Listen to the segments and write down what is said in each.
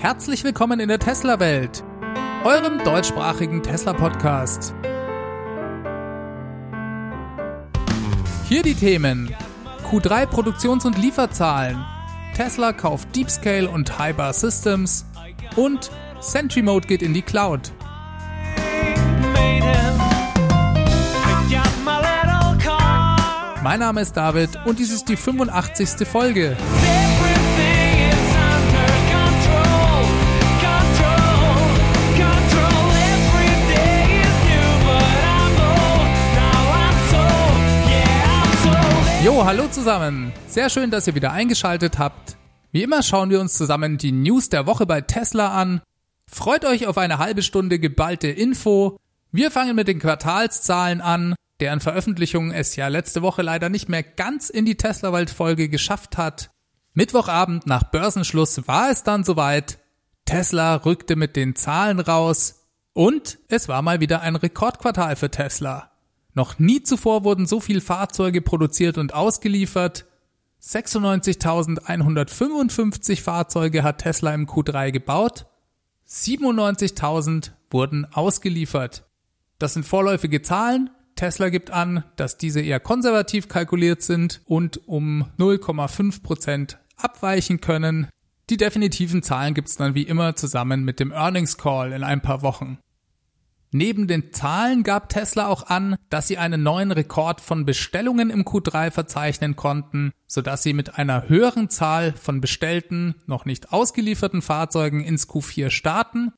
Herzlich willkommen in der Tesla-Welt, eurem deutschsprachigen Tesla-Podcast. Hier die Themen: Q3 Produktions- und Lieferzahlen, Tesla kauft Deepscale und Hyper Systems und Sentry Mode geht in die Cloud. Mein Name ist David und dies ist die 85. Folge. Jo, hallo zusammen. Sehr schön, dass ihr wieder eingeschaltet habt. Wie immer schauen wir uns zusammen die News der Woche bei Tesla an. Freut euch auf eine halbe Stunde geballte Info. Wir fangen mit den Quartalszahlen an, deren Veröffentlichung es ja letzte Woche leider nicht mehr ganz in die Tesla-Welt-Folge geschafft hat. Mittwochabend nach Börsenschluss war es dann soweit. Tesla rückte mit den Zahlen raus und es war mal wieder ein Rekordquartal für Tesla. Noch nie zuvor wurden so viele Fahrzeuge produziert und ausgeliefert. 96.155 Fahrzeuge hat Tesla im Q3 gebaut. 97.000 wurden ausgeliefert. Das sind vorläufige Zahlen. Tesla gibt an, dass diese eher konservativ kalkuliert sind und um 0,5 Prozent abweichen können. Die definitiven Zahlen gibt's dann wie immer zusammen mit dem Earnings Call in ein paar Wochen. Neben den Zahlen gab Tesla auch an, dass sie einen neuen Rekord von Bestellungen im Q3 verzeichnen konnten, sodass sie mit einer höheren Zahl von bestellten, noch nicht ausgelieferten Fahrzeugen ins Q4 starten.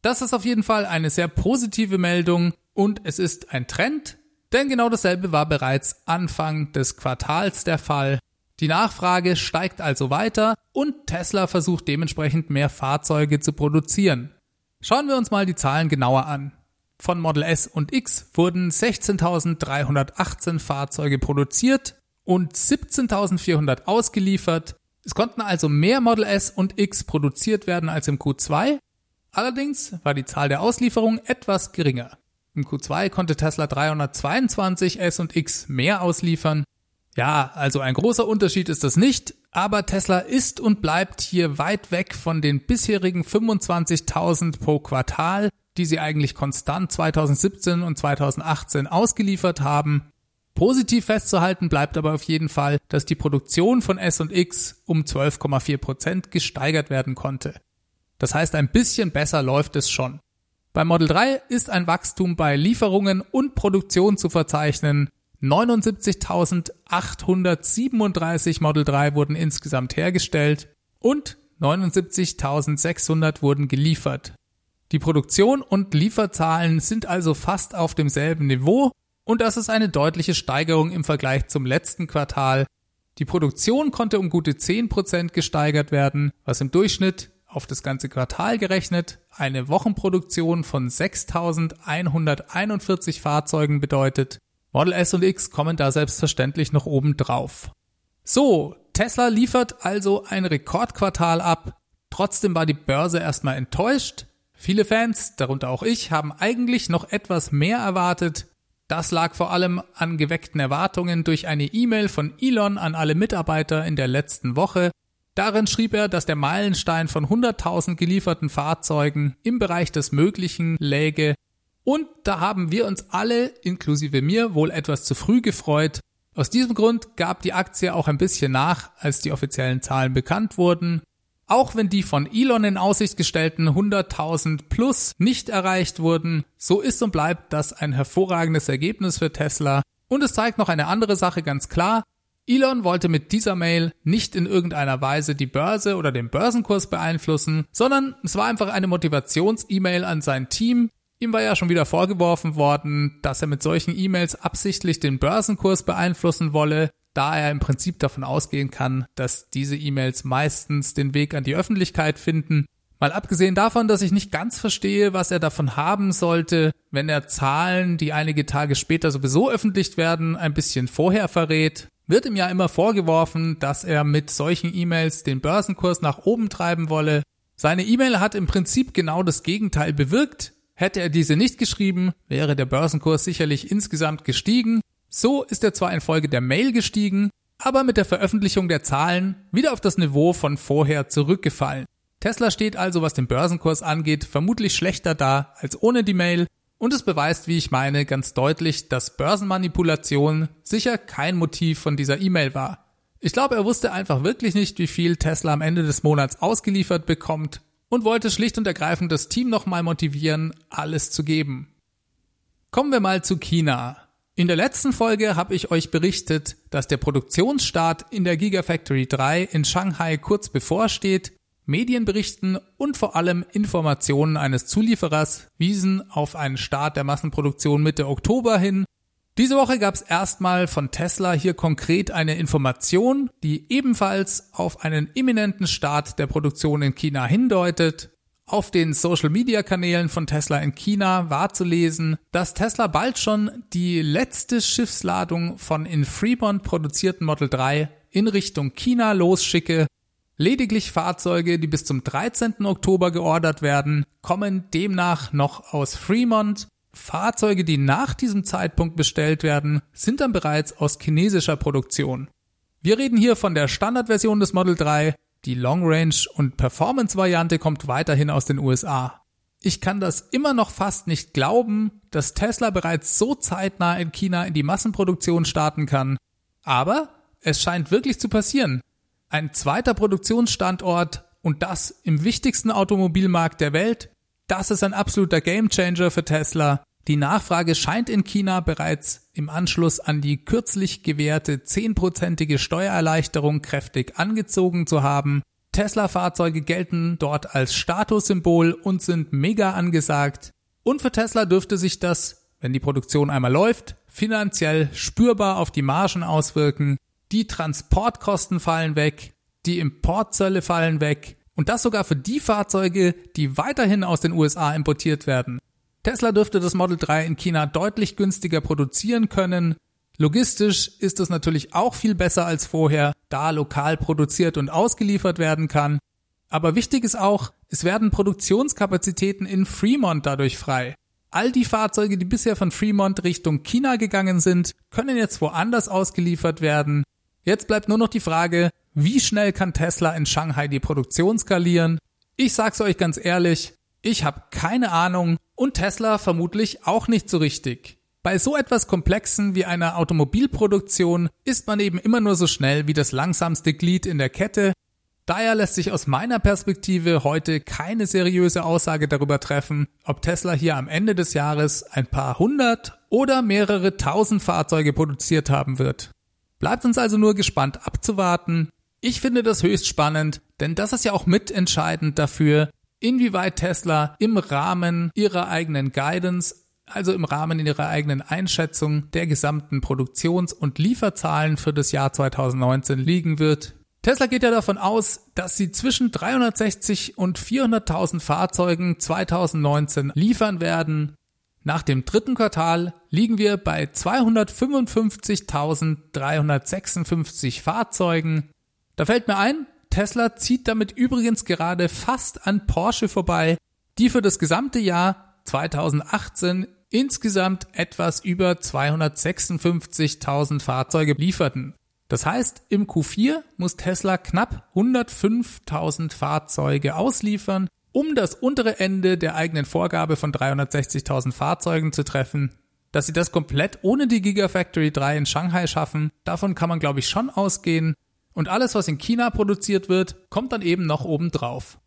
Das ist auf jeden Fall eine sehr positive Meldung und es ist ein Trend, denn genau dasselbe war bereits Anfang des Quartals der Fall. Die Nachfrage steigt also weiter und Tesla versucht dementsprechend mehr Fahrzeuge zu produzieren. Schauen wir uns mal die Zahlen genauer an. Von Model S und X wurden 16.318 Fahrzeuge produziert und 17.400 ausgeliefert. Es konnten also mehr Model S und X produziert werden als im Q2. Allerdings war die Zahl der Auslieferungen etwas geringer. Im Q2 konnte Tesla 322 S und X mehr ausliefern. Ja, also ein großer Unterschied ist das nicht, aber Tesla ist und bleibt hier weit weg von den bisherigen 25.000 pro Quartal, die sie eigentlich konstant 2017 und 2018 ausgeliefert haben. Positiv festzuhalten bleibt aber auf jeden Fall, dass die Produktion von S und X um 12,4 Prozent gesteigert werden konnte. Das heißt, ein bisschen besser läuft es schon. Bei Model 3 ist ein Wachstum bei Lieferungen und Produktion zu verzeichnen. 79.837 Model 3 wurden insgesamt hergestellt und 79.600 wurden geliefert. Die Produktion und Lieferzahlen sind also fast auf demselben Niveau und das ist eine deutliche Steigerung im Vergleich zum letzten Quartal. Die Produktion konnte um gute 10% gesteigert werden, was im Durchschnitt auf das ganze Quartal gerechnet eine Wochenproduktion von 6.141 Fahrzeugen bedeutet. Model S und X kommen da selbstverständlich noch oben drauf. So, Tesla liefert also ein Rekordquartal ab. Trotzdem war die Börse erstmal enttäuscht. Viele Fans, darunter auch ich, haben eigentlich noch etwas mehr erwartet. Das lag vor allem an geweckten Erwartungen durch eine E-Mail von Elon an alle Mitarbeiter in der letzten Woche. Darin schrieb er, dass der Meilenstein von 100.000 gelieferten Fahrzeugen im Bereich des Möglichen läge. Und da haben wir uns alle, inklusive mir, wohl etwas zu früh gefreut. Aus diesem Grund gab die Aktie auch ein bisschen nach, als die offiziellen Zahlen bekannt wurden. Auch wenn die von Elon in Aussicht gestellten 100.000 plus nicht erreicht wurden, so ist und bleibt das ein hervorragendes Ergebnis für Tesla. Und es zeigt noch eine andere Sache ganz klar. Elon wollte mit dieser Mail nicht in irgendeiner Weise die Börse oder den Börsenkurs beeinflussen, sondern es war einfach eine Motivations-E-Mail an sein Team. Ihm war ja schon wieder vorgeworfen worden, dass er mit solchen E-Mails absichtlich den Börsenkurs beeinflussen wolle da er im Prinzip davon ausgehen kann, dass diese E-Mails meistens den Weg an die Öffentlichkeit finden. Mal abgesehen davon, dass ich nicht ganz verstehe, was er davon haben sollte, wenn er Zahlen, die einige Tage später sowieso öffentlich werden, ein bisschen vorher verrät, wird ihm ja immer vorgeworfen, dass er mit solchen E-Mails den Börsenkurs nach oben treiben wolle. Seine E-Mail hat im Prinzip genau das Gegenteil bewirkt. Hätte er diese nicht geschrieben, wäre der Börsenkurs sicherlich insgesamt gestiegen so ist er zwar in Folge der Mail gestiegen, aber mit der Veröffentlichung der Zahlen wieder auf das Niveau von vorher zurückgefallen. Tesla steht also, was den Börsenkurs angeht, vermutlich schlechter da als ohne die Mail und es beweist, wie ich meine, ganz deutlich, dass Börsenmanipulation sicher kein Motiv von dieser E-Mail war. Ich glaube, er wusste einfach wirklich nicht, wie viel Tesla am Ende des Monats ausgeliefert bekommt und wollte schlicht und ergreifend das Team nochmal motivieren, alles zu geben. Kommen wir mal zu China. In der letzten Folge habe ich euch berichtet, dass der Produktionsstart in der Gigafactory 3 in Shanghai kurz bevorsteht Medienberichten und vor allem Informationen eines Zulieferers wiesen auf einen Start der Massenproduktion Mitte Oktober hin. Diese Woche gab es erstmal von Tesla hier konkret eine Information, die ebenfalls auf einen imminenten Start der Produktion in China hindeutet. Auf den Social-Media-Kanälen von Tesla in China war zu lesen, dass Tesla bald schon die letzte Schiffsladung von in Fremont produzierten Model 3 in Richtung China losschicke Lediglich Fahrzeuge, die bis zum 13. Oktober geordert werden, kommen demnach noch aus Fremont. Fahrzeuge, die nach diesem Zeitpunkt bestellt werden, sind dann bereits aus chinesischer Produktion. Wir reden hier von der Standardversion des Model 3. Die Long Range und Performance Variante kommt weiterhin aus den USA. Ich kann das immer noch fast nicht glauben, dass Tesla bereits so zeitnah in China in die Massenproduktion starten kann. Aber es scheint wirklich zu passieren. Ein zweiter Produktionsstandort und das im wichtigsten Automobilmarkt der Welt, das ist ein absoluter Gamechanger für Tesla. Die Nachfrage scheint in China bereits im Anschluss an die kürzlich gewährte zehnprozentige Steuererleichterung kräftig angezogen zu haben. Tesla-Fahrzeuge gelten dort als Statussymbol und sind mega angesagt. Und für Tesla dürfte sich das, wenn die Produktion einmal läuft, finanziell spürbar auf die Margen auswirken. Die Transportkosten fallen weg, die Importzölle fallen weg und das sogar für die Fahrzeuge, die weiterhin aus den USA importiert werden. Tesla dürfte das Model 3 in China deutlich günstiger produzieren können. Logistisch ist es natürlich auch viel besser als vorher, da lokal produziert und ausgeliefert werden kann. Aber wichtig ist auch, es werden Produktionskapazitäten in Fremont dadurch frei. All die Fahrzeuge, die bisher von Fremont Richtung China gegangen sind, können jetzt woanders ausgeliefert werden. Jetzt bleibt nur noch die Frage, wie schnell kann Tesla in Shanghai die Produktion skalieren? Ich sag's euch ganz ehrlich, ich habe keine Ahnung und Tesla vermutlich auch nicht so richtig. Bei so etwas Komplexen wie einer Automobilproduktion ist man eben immer nur so schnell wie das langsamste Glied in der Kette. Daher lässt sich aus meiner Perspektive heute keine seriöse Aussage darüber treffen, ob Tesla hier am Ende des Jahres ein paar hundert oder mehrere tausend Fahrzeuge produziert haben wird. Bleibt uns also nur gespannt abzuwarten. Ich finde das höchst spannend, denn das ist ja auch mitentscheidend dafür, inwieweit Tesla im Rahmen ihrer eigenen Guidance, also im Rahmen ihrer eigenen Einschätzung der gesamten Produktions- und Lieferzahlen für das Jahr 2019 liegen wird. Tesla geht ja davon aus, dass sie zwischen 360 und 400.000 Fahrzeugen 2019 liefern werden. Nach dem dritten Quartal liegen wir bei 255.356 Fahrzeugen. Da fällt mir ein, Tesla zieht damit übrigens gerade fast an Porsche vorbei, die für das gesamte Jahr 2018 insgesamt etwas über 256.000 Fahrzeuge lieferten. Das heißt, im Q4 muss Tesla knapp 105.000 Fahrzeuge ausliefern, um das untere Ende der eigenen Vorgabe von 360.000 Fahrzeugen zu treffen. Dass sie das komplett ohne die Gigafactory 3 in Shanghai schaffen, davon kann man glaube ich schon ausgehen. Und alles, was in China produziert wird, kommt dann eben noch oben drauf.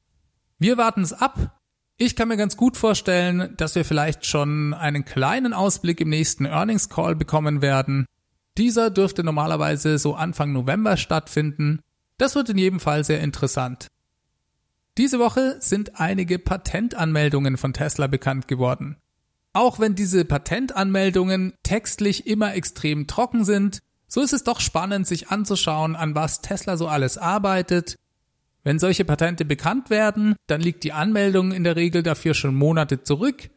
Wir warten es ab. Ich kann mir ganz gut vorstellen, dass wir vielleicht schon einen kleinen Ausblick im nächsten Earnings Call bekommen werden. Dieser dürfte normalerweise so Anfang November stattfinden. Das wird in jedem Fall sehr interessant. Diese Woche sind einige Patentanmeldungen von Tesla bekannt geworden. Auch wenn diese Patentanmeldungen textlich immer extrem trocken sind, so ist es doch spannend, sich anzuschauen, an was Tesla so alles arbeitet. Wenn solche Patente bekannt werden, dann liegt die Anmeldung in der Regel dafür schon Monate zurück.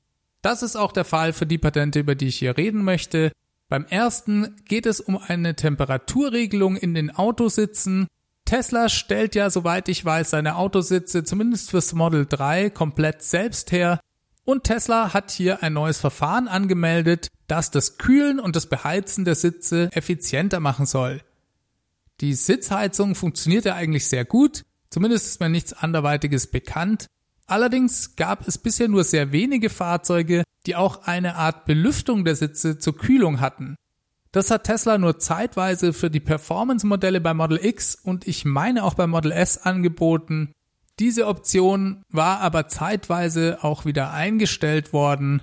Das ist auch der Fall für die Patente, über die ich hier reden möchte. Beim ersten geht es um eine Temperaturregelung in den Autositzen, Tesla stellt ja, soweit ich weiß, seine Autositze zumindest fürs Model 3 komplett selbst her. Und Tesla hat hier ein neues Verfahren angemeldet, das das Kühlen und das Beheizen der Sitze effizienter machen soll. Die Sitzheizung funktioniert ja eigentlich sehr gut. Zumindest ist mir nichts anderweitiges bekannt. Allerdings gab es bisher nur sehr wenige Fahrzeuge, die auch eine Art Belüftung der Sitze zur Kühlung hatten. Das hat Tesla nur zeitweise für die Performance-Modelle bei Model X und ich meine auch bei Model S angeboten. Diese Option war aber zeitweise auch wieder eingestellt worden.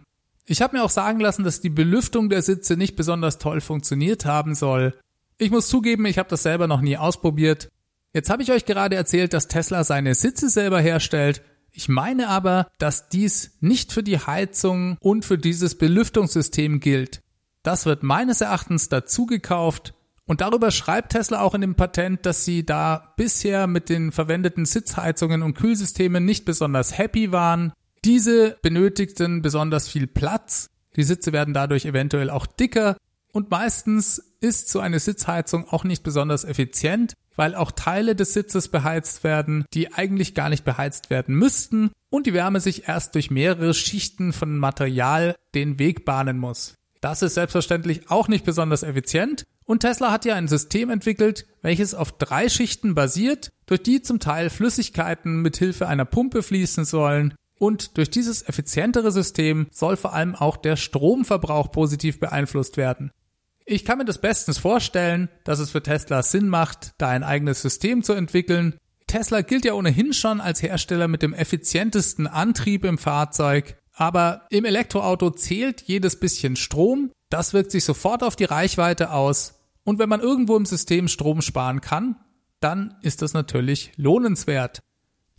Ich habe mir auch sagen lassen, dass die Belüftung der Sitze nicht besonders toll funktioniert haben soll. Ich muss zugeben, ich habe das selber noch nie ausprobiert. Jetzt habe ich euch gerade erzählt, dass Tesla seine Sitze selber herstellt. Ich meine aber, dass dies nicht für die Heizung und für dieses Belüftungssystem gilt. Das wird meines Erachtens dazu gekauft und darüber schreibt Tesla auch in dem Patent, dass sie da bisher mit den verwendeten Sitzheizungen und Kühlsystemen nicht besonders happy waren. Diese benötigten besonders viel Platz. Die Sitze werden dadurch eventuell auch dicker und meistens ist so eine Sitzheizung auch nicht besonders effizient, weil auch Teile des Sitzes beheizt werden, die eigentlich gar nicht beheizt werden müssten und die Wärme sich erst durch mehrere Schichten von Material den Weg bahnen muss. Das ist selbstverständlich auch nicht besonders effizient und Tesla hat ja ein System entwickelt, welches auf drei Schichten basiert, durch die zum Teil Flüssigkeiten mit Hilfe einer Pumpe fließen sollen und durch dieses effizientere System soll vor allem auch der Stromverbrauch positiv beeinflusst werden. Ich kann mir das bestens vorstellen, dass es für Tesla Sinn macht, da ein eigenes System zu entwickeln. Tesla gilt ja ohnehin schon als Hersteller mit dem effizientesten Antrieb im Fahrzeug aber im Elektroauto zählt jedes bisschen Strom. Das wirkt sich sofort auf die Reichweite aus. Und wenn man irgendwo im System Strom sparen kann, dann ist das natürlich lohnenswert.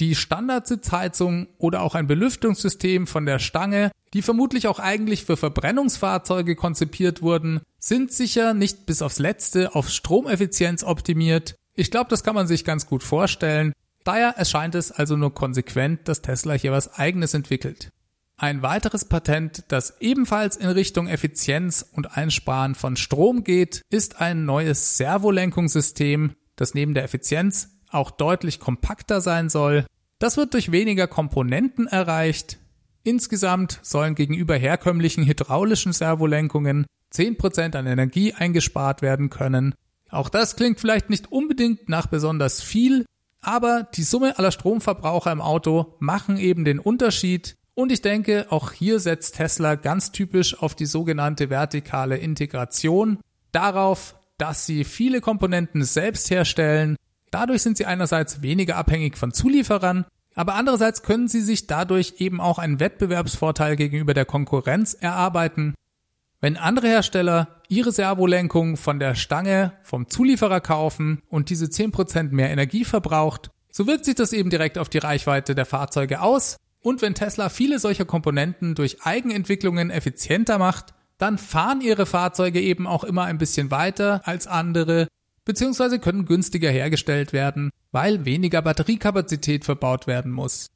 Die Standardsitzheizung oder auch ein Belüftungssystem von der Stange, die vermutlich auch eigentlich für Verbrennungsfahrzeuge konzipiert wurden, sind sicher nicht bis aufs letzte auf Stromeffizienz optimiert. Ich glaube, das kann man sich ganz gut vorstellen. Daher erscheint es also nur konsequent, dass Tesla hier was eigenes entwickelt. Ein weiteres Patent, das ebenfalls in Richtung Effizienz und Einsparen von Strom geht, ist ein neues Servolenkungssystem, das neben der Effizienz auch deutlich kompakter sein soll. Das wird durch weniger Komponenten erreicht. Insgesamt sollen gegenüber herkömmlichen hydraulischen Servolenkungen 10% an Energie eingespart werden können. Auch das klingt vielleicht nicht unbedingt nach besonders viel, aber die Summe aller Stromverbraucher im Auto machen eben den Unterschied und ich denke, auch hier setzt Tesla ganz typisch auf die sogenannte vertikale Integration, darauf, dass sie viele Komponenten selbst herstellen. Dadurch sind sie einerseits weniger abhängig von Zulieferern, aber andererseits können sie sich dadurch eben auch einen Wettbewerbsvorteil gegenüber der Konkurrenz erarbeiten. Wenn andere Hersteller ihre Servolenkung von der Stange vom Zulieferer kaufen und diese 10% mehr Energie verbraucht, so wirkt sich das eben direkt auf die Reichweite der Fahrzeuge aus und wenn Tesla viele solcher Komponenten durch Eigenentwicklungen effizienter macht, dann fahren ihre Fahrzeuge eben auch immer ein bisschen weiter als andere, beziehungsweise können günstiger hergestellt werden, weil weniger Batteriekapazität verbaut werden muss.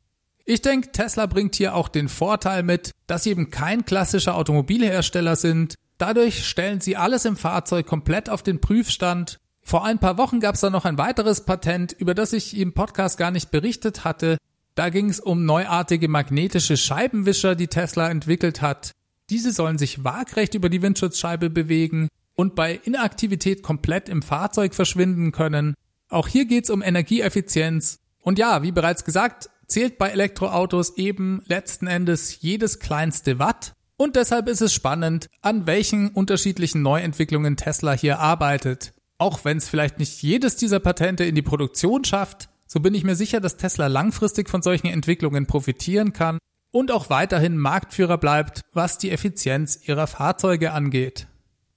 Ich denke, Tesla bringt hier auch den Vorteil mit, dass sie eben kein klassischer Automobilhersteller sind. Dadurch stellen sie alles im Fahrzeug komplett auf den Prüfstand. Vor ein paar Wochen gab es da noch ein weiteres Patent, über das ich im Podcast gar nicht berichtet hatte, da ging es um neuartige magnetische Scheibenwischer, die Tesla entwickelt hat. Diese sollen sich waagrecht über die Windschutzscheibe bewegen und bei Inaktivität komplett im Fahrzeug verschwinden können. Auch hier geht es um Energieeffizienz. Und ja, wie bereits gesagt, zählt bei Elektroautos eben letzten Endes jedes kleinste Watt. Und deshalb ist es spannend, an welchen unterschiedlichen Neuentwicklungen Tesla hier arbeitet. Auch wenn es vielleicht nicht jedes dieser Patente in die Produktion schafft, so bin ich mir sicher, dass Tesla langfristig von solchen Entwicklungen profitieren kann und auch weiterhin Marktführer bleibt, was die Effizienz ihrer Fahrzeuge angeht.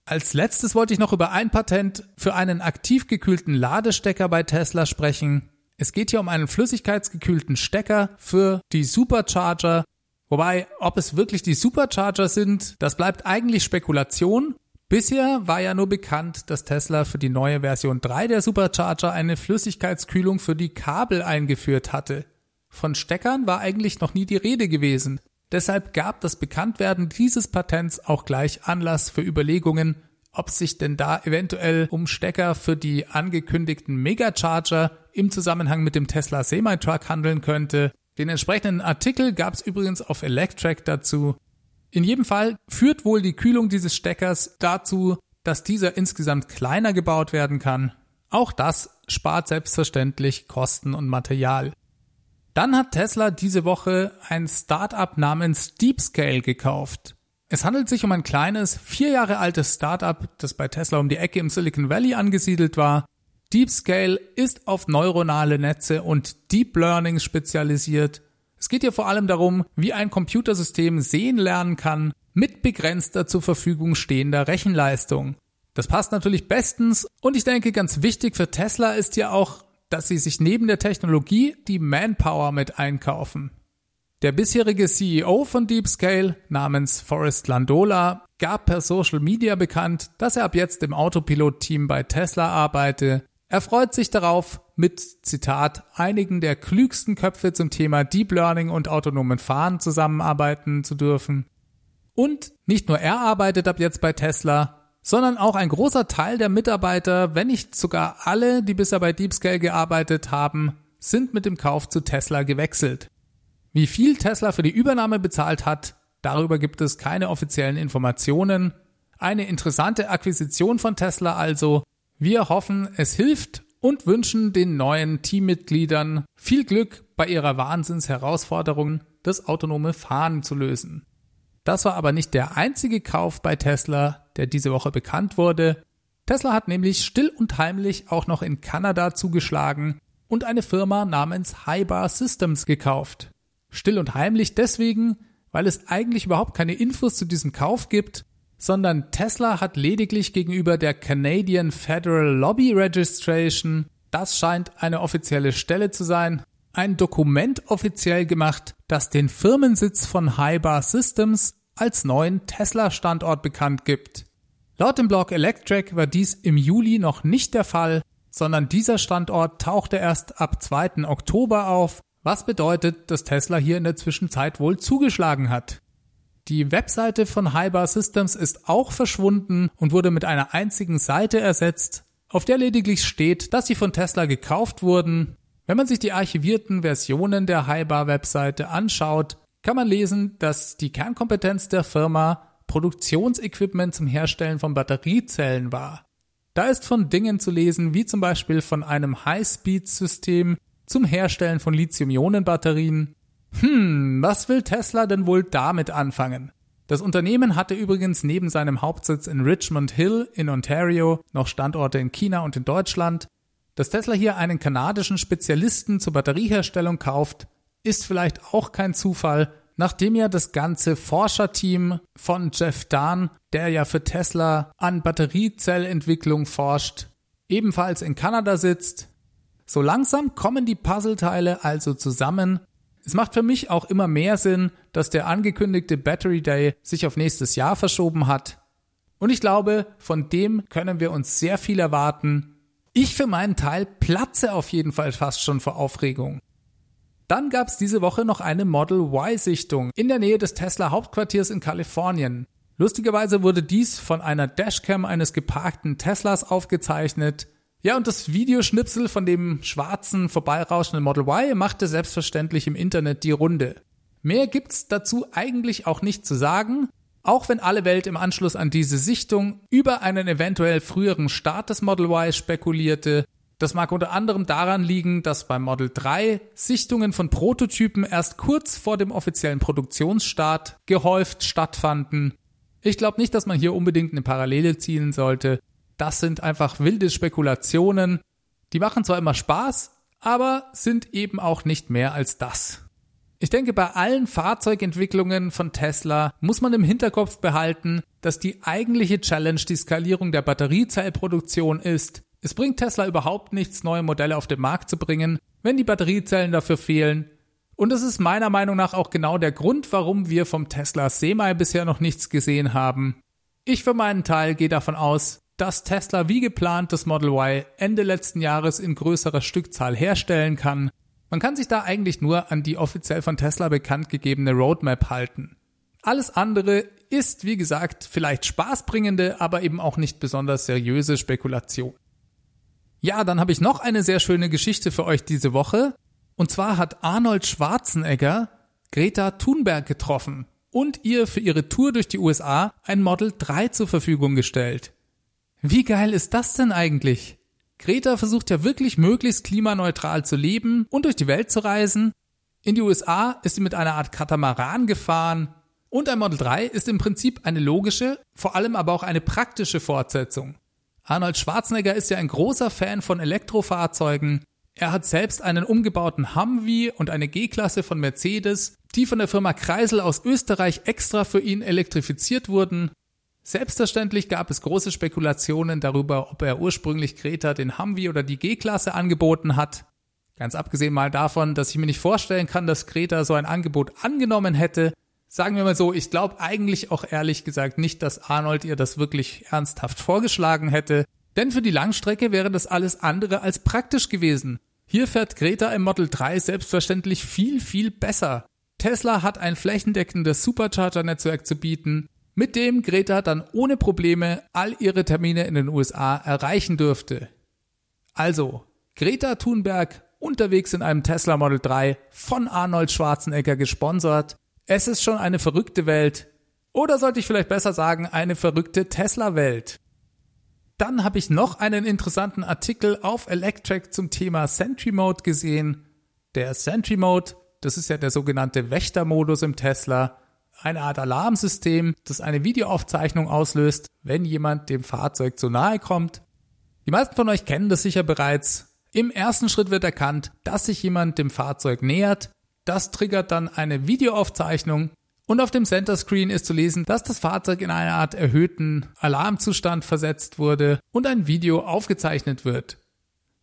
Als letztes wollte ich noch über ein Patent für einen aktiv gekühlten Ladestecker bei Tesla sprechen. Es geht hier um einen flüssigkeitsgekühlten Stecker für die Supercharger. Wobei, ob es wirklich die Supercharger sind, das bleibt eigentlich Spekulation. Bisher war ja nur bekannt, dass Tesla für die neue Version 3 der Supercharger eine Flüssigkeitskühlung für die Kabel eingeführt hatte. Von Steckern war eigentlich noch nie die Rede gewesen. Deshalb gab das Bekanntwerden dieses Patents auch gleich Anlass für Überlegungen, ob sich denn da eventuell um Stecker für die angekündigten Megacharger im Zusammenhang mit dem Tesla Semi-Truck handeln könnte. Den entsprechenden Artikel gab es übrigens auf Electrack dazu. In jedem Fall führt wohl die Kühlung dieses Steckers dazu, dass dieser insgesamt kleiner gebaut werden kann. Auch das spart selbstverständlich Kosten und Material. Dann hat Tesla diese Woche ein Startup namens DeepScale gekauft. Es handelt sich um ein kleines, vier Jahre altes Startup, das bei Tesla um die Ecke im Silicon Valley angesiedelt war. DeepScale ist auf neuronale Netze und Deep Learning spezialisiert. Es geht hier vor allem darum, wie ein Computersystem sehen lernen kann mit begrenzter zur Verfügung stehender Rechenleistung. Das passt natürlich bestens und ich denke, ganz wichtig für Tesla ist ja auch, dass sie sich neben der Technologie die Manpower mit einkaufen. Der bisherige CEO von DeepScale namens Forrest Landola gab per Social Media bekannt, dass er ab jetzt im Autopilot-Team bei Tesla arbeite. Er freut sich darauf, mit Zitat einigen der klügsten Köpfe zum Thema Deep Learning und autonomen Fahren zusammenarbeiten zu dürfen. Und nicht nur er arbeitet ab jetzt bei Tesla, sondern auch ein großer Teil der Mitarbeiter, wenn nicht sogar alle, die bisher bei DeepScale gearbeitet haben, sind mit dem Kauf zu Tesla gewechselt. Wie viel Tesla für die Übernahme bezahlt hat, darüber gibt es keine offiziellen Informationen. Eine interessante Akquisition von Tesla also. Wir hoffen, es hilft und wünschen den neuen Teammitgliedern viel Glück bei ihrer Wahnsinnsherausforderung, das autonome Fahren zu lösen. Das war aber nicht der einzige Kauf bei Tesla, der diese Woche bekannt wurde. Tesla hat nämlich still und heimlich auch noch in Kanada zugeschlagen und eine Firma namens Hybar Systems gekauft. Still und heimlich deswegen, weil es eigentlich überhaupt keine Infos zu diesem Kauf gibt, sondern Tesla hat lediglich gegenüber der Canadian Federal Lobby Registration, das scheint eine offizielle Stelle zu sein, ein Dokument offiziell gemacht, das den Firmensitz von Hybar Systems als neuen Tesla-Standort bekannt gibt. Laut dem Blog Electric war dies im Juli noch nicht der Fall, sondern dieser Standort tauchte erst ab 2. Oktober auf was bedeutet, dass Tesla hier in der Zwischenzeit wohl zugeschlagen hat. Die Webseite von Hybar Systems ist auch verschwunden und wurde mit einer einzigen Seite ersetzt, auf der lediglich steht, dass sie von Tesla gekauft wurden. Wenn man sich die archivierten Versionen der Hybar Webseite anschaut, kann man lesen, dass die Kernkompetenz der Firma Produktionsequipment zum Herstellen von Batteriezellen war. Da ist von Dingen zu lesen, wie zum Beispiel von einem High-Speed-System, zum Herstellen von Lithium-Ionen-Batterien. Hm, was will Tesla denn wohl damit anfangen? Das Unternehmen hatte übrigens neben seinem Hauptsitz in Richmond Hill in Ontario noch Standorte in China und in Deutschland. Dass Tesla hier einen kanadischen Spezialisten zur Batterieherstellung kauft, ist vielleicht auch kein Zufall, nachdem ja das ganze Forscherteam von Jeff Dahn, der ja für Tesla an Batteriezellentwicklung forscht, ebenfalls in Kanada sitzt so langsam kommen die Puzzleteile also zusammen. Es macht für mich auch immer mehr Sinn, dass der angekündigte Battery Day sich auf nächstes Jahr verschoben hat. Und ich glaube, von dem können wir uns sehr viel erwarten. Ich für meinen Teil platze auf jeden Fall fast schon vor Aufregung. Dann gab es diese Woche noch eine Model Y-Sichtung in der Nähe des Tesla Hauptquartiers in Kalifornien. Lustigerweise wurde dies von einer Dashcam eines geparkten Teslas aufgezeichnet. Ja, und das Videoschnipsel von dem schwarzen, vorbeirauschenden Model Y machte selbstverständlich im Internet die Runde. Mehr gibt's dazu eigentlich auch nicht zu sagen, auch wenn alle Welt im Anschluss an diese Sichtung über einen eventuell früheren Start des Model Y spekulierte. Das mag unter anderem daran liegen, dass beim Model 3 Sichtungen von Prototypen erst kurz vor dem offiziellen Produktionsstart gehäuft stattfanden. Ich glaube nicht, dass man hier unbedingt eine Parallele ziehen sollte. Das sind einfach wilde Spekulationen. Die machen zwar immer Spaß, aber sind eben auch nicht mehr als das. Ich denke, bei allen Fahrzeugentwicklungen von Tesla muss man im Hinterkopf behalten, dass die eigentliche Challenge die Skalierung der Batteriezellproduktion ist. Es bringt Tesla überhaupt nichts, neue Modelle auf den Markt zu bringen, wenn die Batteriezellen dafür fehlen. Und das ist meiner Meinung nach auch genau der Grund, warum wir vom Tesla Semi bisher noch nichts gesehen haben. Ich für meinen Teil gehe davon aus, dass Tesla wie geplant das Model Y Ende letzten Jahres in größerer Stückzahl herstellen kann. Man kann sich da eigentlich nur an die offiziell von Tesla bekannt gegebene Roadmap halten. Alles andere ist, wie gesagt, vielleicht spaßbringende, aber eben auch nicht besonders seriöse Spekulation. Ja, dann habe ich noch eine sehr schöne Geschichte für euch diese Woche. Und zwar hat Arnold Schwarzenegger Greta Thunberg getroffen und ihr für ihre Tour durch die USA ein Model 3 zur Verfügung gestellt. Wie geil ist das denn eigentlich? Greta versucht ja wirklich möglichst klimaneutral zu leben und durch die Welt zu reisen. In die USA ist sie mit einer Art Katamaran gefahren. Und ein Model 3 ist im Prinzip eine logische, vor allem aber auch eine praktische Fortsetzung. Arnold Schwarzenegger ist ja ein großer Fan von Elektrofahrzeugen. Er hat selbst einen umgebauten Humvee und eine G-Klasse von Mercedes, die von der Firma Kreisel aus Österreich extra für ihn elektrifiziert wurden. Selbstverständlich gab es große Spekulationen darüber, ob er ursprünglich Greta den Humvee oder die G-Klasse angeboten hat. Ganz abgesehen mal davon, dass ich mir nicht vorstellen kann, dass Greta so ein Angebot angenommen hätte, sagen wir mal so, ich glaube eigentlich auch ehrlich gesagt nicht, dass Arnold ihr das wirklich ernsthaft vorgeschlagen hätte, denn für die Langstrecke wäre das alles andere als praktisch gewesen. Hier fährt Greta im Model 3 selbstverständlich viel, viel besser. Tesla hat ein flächendeckendes Supercharger-Netzwerk zu bieten, mit dem Greta dann ohne Probleme all ihre Termine in den USA erreichen dürfte. Also, Greta Thunberg unterwegs in einem Tesla Model 3 von Arnold Schwarzenegger gesponsert, es ist schon eine verrückte Welt. Oder sollte ich vielleicht besser sagen, eine verrückte Tesla-Welt. Dann habe ich noch einen interessanten Artikel auf Electrek zum Thema Sentry Mode gesehen. Der Sentry Mode, das ist ja der sogenannte Wächtermodus im Tesla, eine Art Alarmsystem, das eine Videoaufzeichnung auslöst, wenn jemand dem Fahrzeug zu nahe kommt. Die meisten von euch kennen das sicher bereits. Im ersten Schritt wird erkannt, dass sich jemand dem Fahrzeug nähert. Das triggert dann eine Videoaufzeichnung und auf dem Center Screen ist zu lesen, dass das Fahrzeug in eine Art erhöhten Alarmzustand versetzt wurde und ein Video aufgezeichnet wird.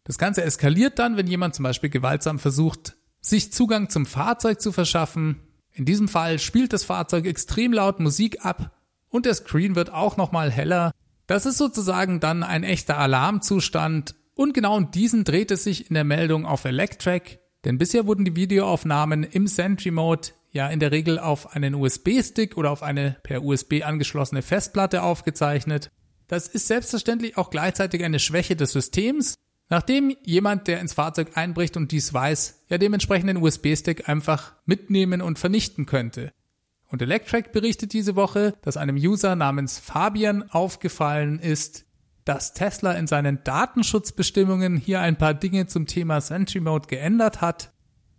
Das Ganze eskaliert dann, wenn jemand zum Beispiel gewaltsam versucht, sich Zugang zum Fahrzeug zu verschaffen. In diesem Fall spielt das Fahrzeug extrem laut Musik ab und der Screen wird auch nochmal heller. Das ist sozusagen dann ein echter Alarmzustand und genau um diesen dreht es sich in der Meldung auf Electrack. Denn bisher wurden die Videoaufnahmen im Sentry Mode ja in der Regel auf einen USB-Stick oder auf eine per USB angeschlossene Festplatte aufgezeichnet. Das ist selbstverständlich auch gleichzeitig eine Schwäche des Systems, nachdem jemand, der ins Fahrzeug einbricht und dies weiß, ja dementsprechend den USB-Stick einfach mitnehmen und vernichten könnte. Und Electrack berichtet diese Woche, dass einem User namens Fabian aufgefallen ist, dass Tesla in seinen Datenschutzbestimmungen hier ein paar Dinge zum Thema Sentry Mode geändert hat.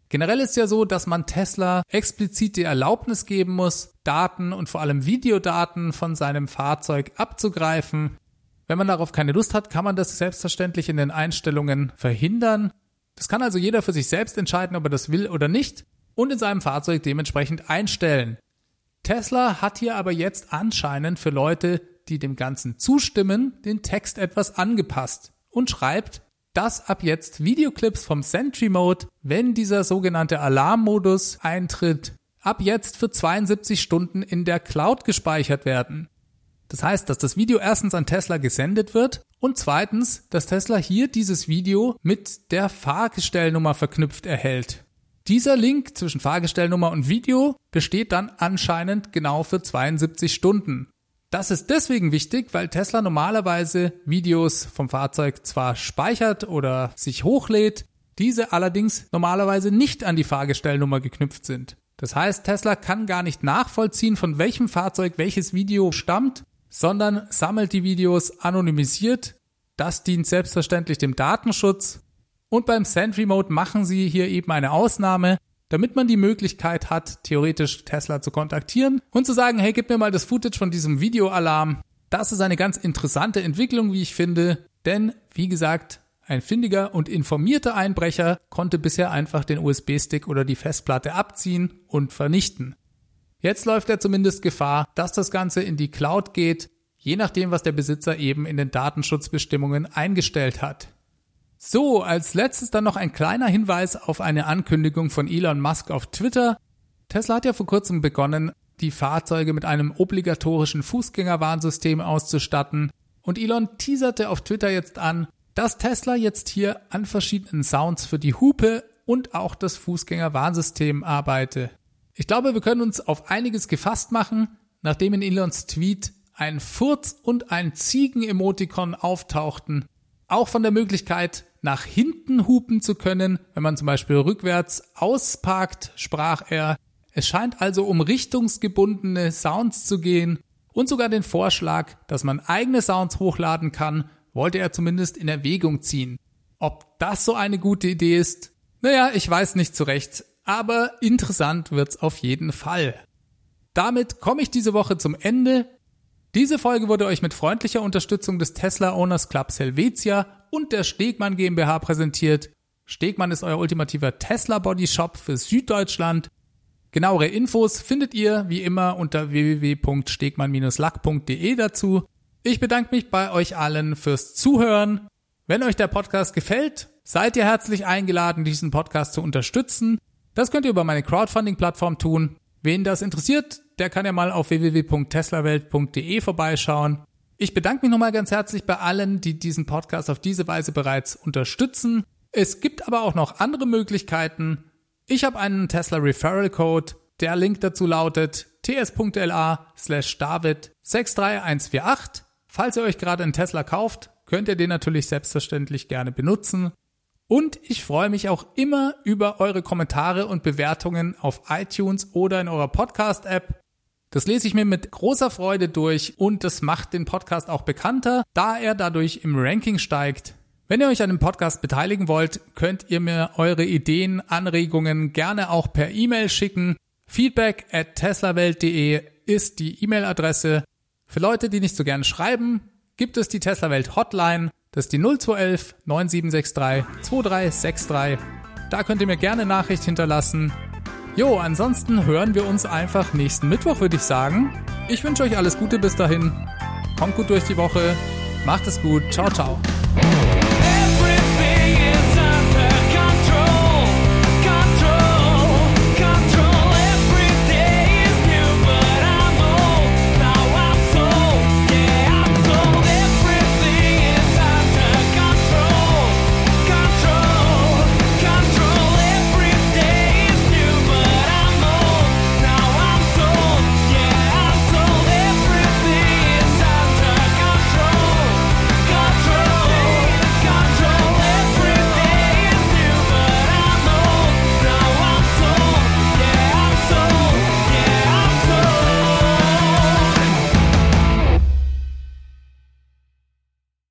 Generell ist ja so, dass man Tesla explizit die Erlaubnis geben muss, Daten und vor allem Videodaten von seinem Fahrzeug abzugreifen. Wenn man darauf keine Lust hat, kann man das selbstverständlich in den Einstellungen verhindern. Das kann also jeder für sich selbst entscheiden, ob er das will oder nicht und in seinem Fahrzeug dementsprechend einstellen. Tesla hat hier aber jetzt anscheinend für Leute, die dem Ganzen zustimmen, den Text etwas angepasst und schreibt, dass ab jetzt Videoclips vom Sentry Mode, wenn dieser sogenannte Alarmmodus eintritt, ab jetzt für 72 Stunden in der Cloud gespeichert werden. Das heißt, dass das Video erstens an Tesla gesendet wird und zweitens, dass Tesla hier dieses Video mit der Fahrgestellnummer verknüpft erhält. Dieser Link zwischen Fahrgestellnummer und Video besteht dann anscheinend genau für 72 Stunden. Das ist deswegen wichtig, weil Tesla normalerweise Videos vom Fahrzeug zwar speichert oder sich hochlädt, diese allerdings normalerweise nicht an die Fahrgestellnummer geknüpft sind. Das heißt, Tesla kann gar nicht nachvollziehen, von welchem Fahrzeug welches Video stammt, sondern sammelt die Videos anonymisiert. Das dient selbstverständlich dem Datenschutz. Und beim Sentry Mode machen sie hier eben eine Ausnahme, damit man die Möglichkeit hat, theoretisch Tesla zu kontaktieren und zu sagen, hey, gib mir mal das Footage von diesem Videoalarm. Das ist eine ganz interessante Entwicklung, wie ich finde, denn, wie gesagt, ein findiger und informierter Einbrecher konnte bisher einfach den USB-Stick oder die Festplatte abziehen und vernichten. Jetzt läuft er zumindest Gefahr, dass das Ganze in die Cloud geht, je nachdem, was der Besitzer eben in den Datenschutzbestimmungen eingestellt hat. So, als letztes dann noch ein kleiner Hinweis auf eine Ankündigung von Elon Musk auf Twitter. Tesla hat ja vor kurzem begonnen, die Fahrzeuge mit einem obligatorischen Fußgängerwarnsystem auszustatten. Und Elon teaserte auf Twitter jetzt an, dass Tesla jetzt hier an verschiedenen Sounds für die Hupe und auch das Fußgängerwarnsystem arbeite. Ich glaube, wir können uns auf einiges gefasst machen, nachdem in Elons Tweet ein Furz und ein Ziegen-Emotikon auftauchten. Auch von der Möglichkeit, nach hinten hupen zu können, wenn man zum Beispiel rückwärts ausparkt, sprach er. Es scheint also um richtungsgebundene Sounds zu gehen und sogar den Vorschlag, dass man eigene Sounds hochladen kann, wollte er zumindest in Erwägung ziehen. Ob das so eine gute Idee ist? Naja, ich weiß nicht zurecht, aber interessant wird's auf jeden Fall. Damit komme ich diese Woche zum Ende. Diese Folge wurde euch mit freundlicher Unterstützung des Tesla Owners Clubs Helvetia und der Stegmann GmbH präsentiert. Stegmann ist euer ultimativer Tesla Body Shop für Süddeutschland. Genauere Infos findet ihr wie immer unter www.stegmann-lack.de dazu. Ich bedanke mich bei euch allen fürs Zuhören. Wenn euch der Podcast gefällt, seid ihr herzlich eingeladen, diesen Podcast zu unterstützen. Das könnt ihr über meine Crowdfunding-Plattform tun. Wen das interessiert, der kann ja mal auf www.teslawelt.de vorbeischauen. Ich bedanke mich nochmal ganz herzlich bei allen, die diesen Podcast auf diese Weise bereits unterstützen. Es gibt aber auch noch andere Möglichkeiten. Ich habe einen Tesla Referral Code. Der Link dazu lautet ts.la slash david 63148. Falls ihr euch gerade einen Tesla kauft, könnt ihr den natürlich selbstverständlich gerne benutzen. Und ich freue mich auch immer über eure Kommentare und Bewertungen auf iTunes oder in eurer Podcast-App. Das lese ich mir mit großer Freude durch und das macht den Podcast auch bekannter, da er dadurch im Ranking steigt. Wenn ihr euch an dem Podcast beteiligen wollt, könnt ihr mir eure Ideen, Anregungen gerne auch per E-Mail schicken. Feedback at teslawelt.de ist die E-Mail-Adresse. Für Leute, die nicht so gerne schreiben, gibt es die Tesla Welt Hotline. Das ist die 0211 9763 2363. Da könnt ihr mir gerne Nachricht hinterlassen. Jo, ansonsten hören wir uns einfach nächsten Mittwoch, würde ich sagen. Ich wünsche euch alles Gute bis dahin. Kommt gut durch die Woche. Macht es gut. Ciao, ciao.